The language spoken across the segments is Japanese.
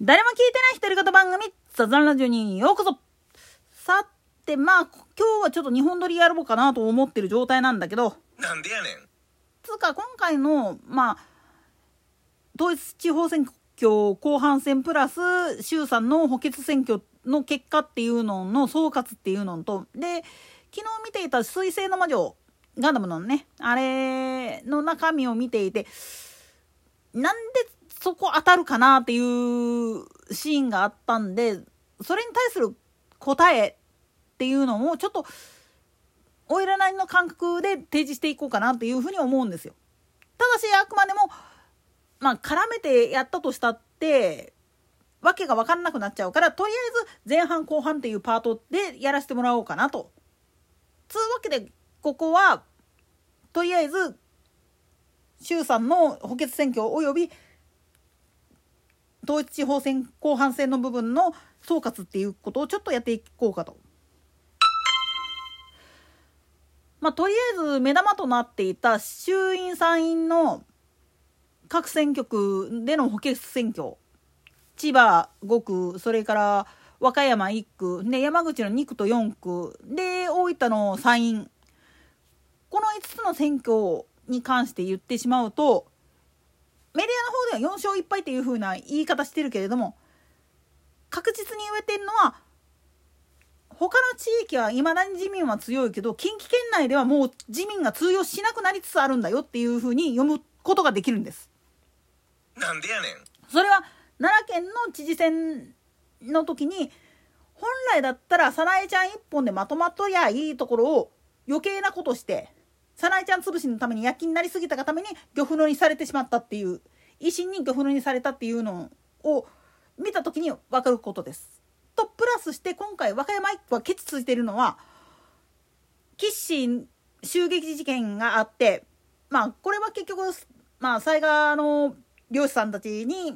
誰も聞いてない独り言番組、ザザンラジオにようこそさて、まあ、今日はちょっと日本撮りやろうかなと思ってる状態なんだけど、なんでやねん。つうか今回の、まあ、統一地方選挙後半戦プラス衆参の補欠選挙の結果っていうのの総括っていうのと、で、昨日見ていた水星の魔女、ガンダムのね、あれの中身を見ていて、なんでそこ当たるかなっていうシーンがあったんで、それに対する答えっていうのをちょっと、おいらなりの感覚で提示していこうかなっていうふうに思うんですよ。ただし、あくまでも、まあ、絡めてやったとしたって、わけが分かんなくなっちゃうから、とりあえず前半後半っていうパートでやらせてもらおうかなと。つうわけで、ここは、とりあえず、衆参の補欠選挙及び統一地方選後半戦の部分の総括っていうことをちょっとやっていこうかと。まあ、とりあえず目玉となっていた衆院参院の各選挙区での補欠選挙千葉5区それから和歌山1区で山口の2区と4区で大分の参院この5つの選挙に関して言ってしまうとメディアの方では4勝1敗っていう風な言い方してるけれども確実に言えてるのは他の地域はいまだに自民は強いけど近畿圏内ではもう自民が通用しなくなりつつあるんだよっていう風に読むことができるんです。なんでやねん。それは奈良県の知事選の時に本来だったら早苗ちゃん一本でまとまっとりゃいいところを余計なことして早苗ちゃん潰しのために躍起になりすぎたがために漁夫のにされてしまったっていう維新に漁夫のにされたっていうのを見た時に分かることです。とプラスして今回和歌山一区はケチついてるのはキッシー襲撃事件があってまあこれは結局まあ災害の漁師さんたちに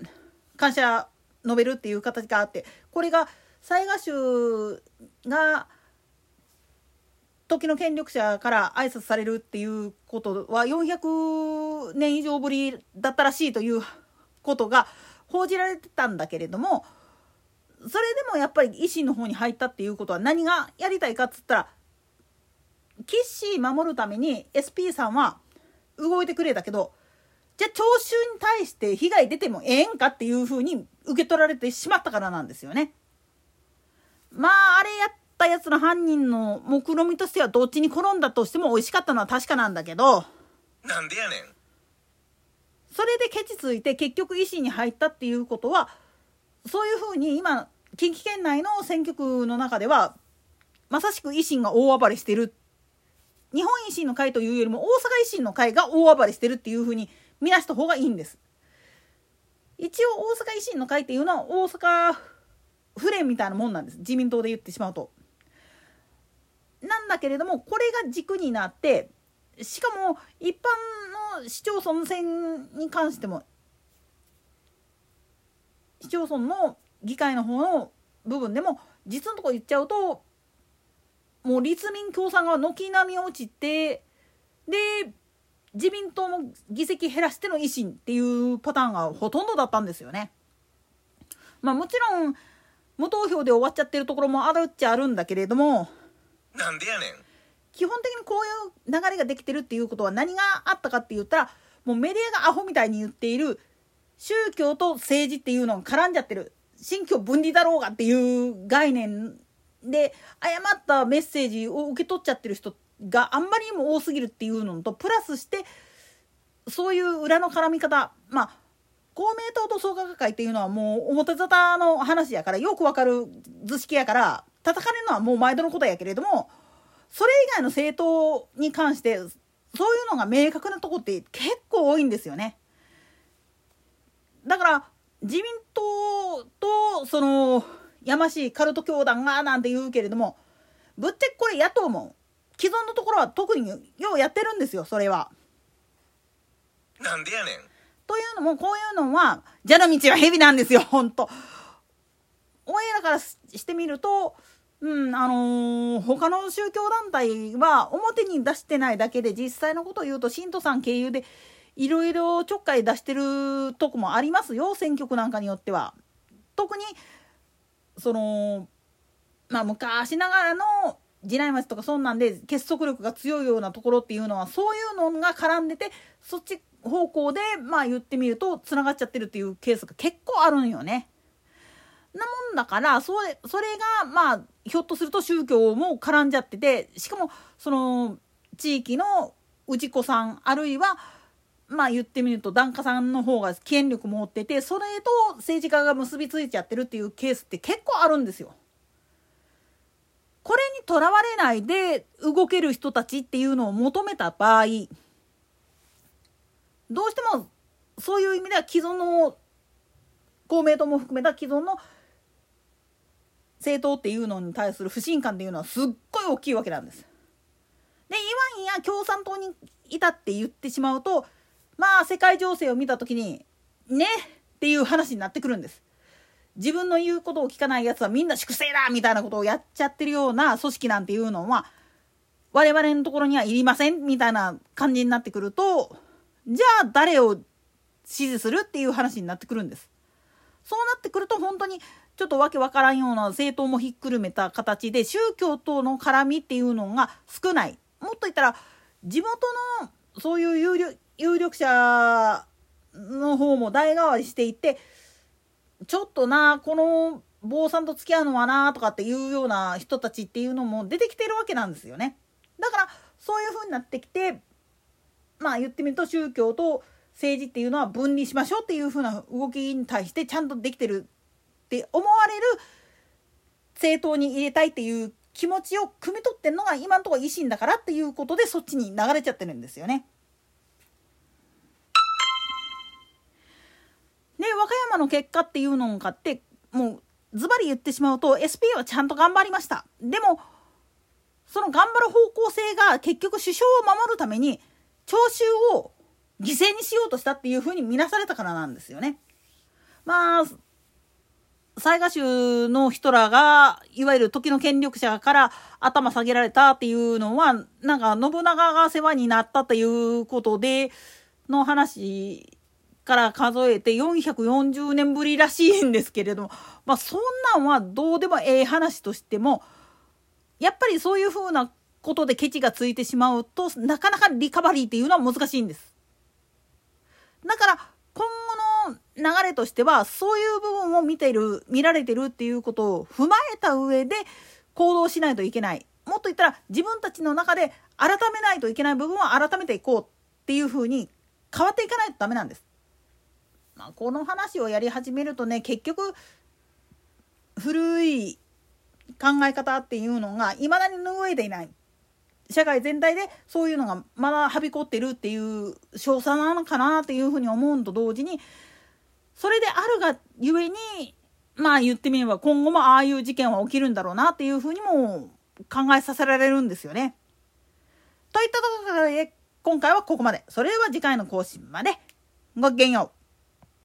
感謝述べるっていう形があってこれが雑賀衆が時の権力者から挨拶されるっていうことは400年以上ぶりだったらしいということが報じられてたんだけれどもそれでもやっぱり維新の方に入ったっていうことは何がやりたいかっつったらキッシー守るために SP さんは動いてくれたけどじゃあ聴衆に対して被害出てもええんかっていうふうに受け取られてしまったからなんですよね。まああれやったやつの犯人の目論見みとしてはどっちに転んだとしても美味しかったのは確かなんだけどなんでやねん。それでケチついて結局維新に入ったっていうことはそういうふうに今近畿圏内の選挙区の中ではまさしく維新が大暴れしてる日本維新の会というよりも大阪維新の会が大暴れしてるっていうふうに見なした方がいいんです。一応大阪維新の会っていうのは大阪府連みたいなもんなんです自民党で言ってしまうと。なんだけれどもこれが軸になってしかも一般の市町村選に関しても市町村の議会の方の部分でも実のとこ言っちゃうともう立民共産が軒並み落ちてで自民党も議席減らしての維新っていうパターンがほとんどだったんですよね。まあもちろん無投票で終わっちゃってるところもあるっちゃあるんだけれどもなんでやねん。基本的にこういう流れができてるっていうことは何があったかって言ったらもうメディアがアホみたいに言っている宗教と政治っていうのが絡んじゃってる新疆分離だろうがっていう概念で誤ったメッセージを受け取っちゃってる人があんまりにも多すぎるっていうのとプラスしてそういう裏の絡み方まあ公明党と創価学会っていうのはもう表沙汰の話やからよくわかる図式やから叩かれるのはもう毎度のことやけれどもそれ以外の政党に関してそういうのが明確なとこって結構多いんですよね。だから自民党とそのやましいカルト教団がなんて言うけれどもぶっちゃけこれ野党も既存のところは特にようやってるんですよそれは。なんでやねん。というのもこういうのは蛇の道は蛇なんですよほんと。お前らからしてみるとうんあのー、他の宗教団体は表に出してないだけで実際のことを言うと信徒さん経由でいろいろちょっかい出してるとこもありますよ選挙区なんかによっては。特にそのまあ昔ながらの地内町とかそんなんで結束力が強いようなところっていうのはそういうのが絡んでてそっち方向でまあ言ってみるとつながっちゃってるっていうケースが結構あるんよね。だからそれそれがまあひょっとすると宗教も絡んじゃっててしかもその地域の氏子さんあるいはまあ言ってみると檀家さんの方が権力持っててそれと政治家が結びついちゃってるっていうケースって結構あるんですよ。これにとらわれないで動ける人たちっていうのを求めた場合どうしてもそういう意味では既存の公明党も含めた既存の政党っていうのに対する不信感っていうのはすっごい大きいわけなんです。でいわんや共産党にいたって言ってしまうとまあ世界情勢を見た時にねっていう話になってくるんです。自分の言うことを聞かないやつはみんな粛清だみたいなことをやっちゃってるような組織なんていうのは我々のところにはいりませんみたいな感じになってくるとじゃあ誰を支持するっていう話になってくるんです。そうなってくると本当にちょっとわけわからんような政党もひっくるめた形で宗教との絡みっていうのが少ない。もっと言ったら地元のそういう有力有力者の方も代替わりしていてちょっとなこの坊さんと付き合うのはなとかっていうような人たちっていうのも出てきてるわけなんですよね。だからそういう風になってきてまあ言ってみると宗教と政治っていうのは分離しましょうっていう風な動きに対してちゃんとできてるって思われる政党に入れたいっていう気持ちを汲み取ってるのが今のところ維新だからっていうことでそっちに流れちゃってるんですよね。で和歌山の結果っていうのを買ってもうズバリ言ってしまうと SP はちゃんと頑張りましたでもその頑張る方向性が結局首相を守るために聴衆を犠牲にしようとしたっていうふうに見なされたからなんですよね。まあ雑賀衆の人らがいわゆる時の権力者から頭下げられたっていうのはなんか信長が世話になったっていうことでの話から数えて440年ぶりらしいんですけれども、まあそんなんはどうでもええ話としても、やっぱりそういうふうなことでケチがついてしまうとなかなかリカバリーっていうのは難しいんです。だから流れとしてはそういう部分を見ている見られてるっていうことを踏まえた上で行動しないといけない。もっと言ったら自分たちの中で改めないといけない部分は改めていこうっていうふうに変わっていかないとダメなんです。まあ、この話をやり始めるとね結局古い考え方っていうのがいまだに拭えていない社会全体でそういうのがまだはびこってるっていう少佐なのかなっていうふうに思うのと同時にそれであるがゆえにまあ言ってみれば今後もああいう事件は起きるんだろうなっていうふうにも考えさせられるんですよね。といったところで今回はここまで。それでは次回の更新まで。ごきげんよう。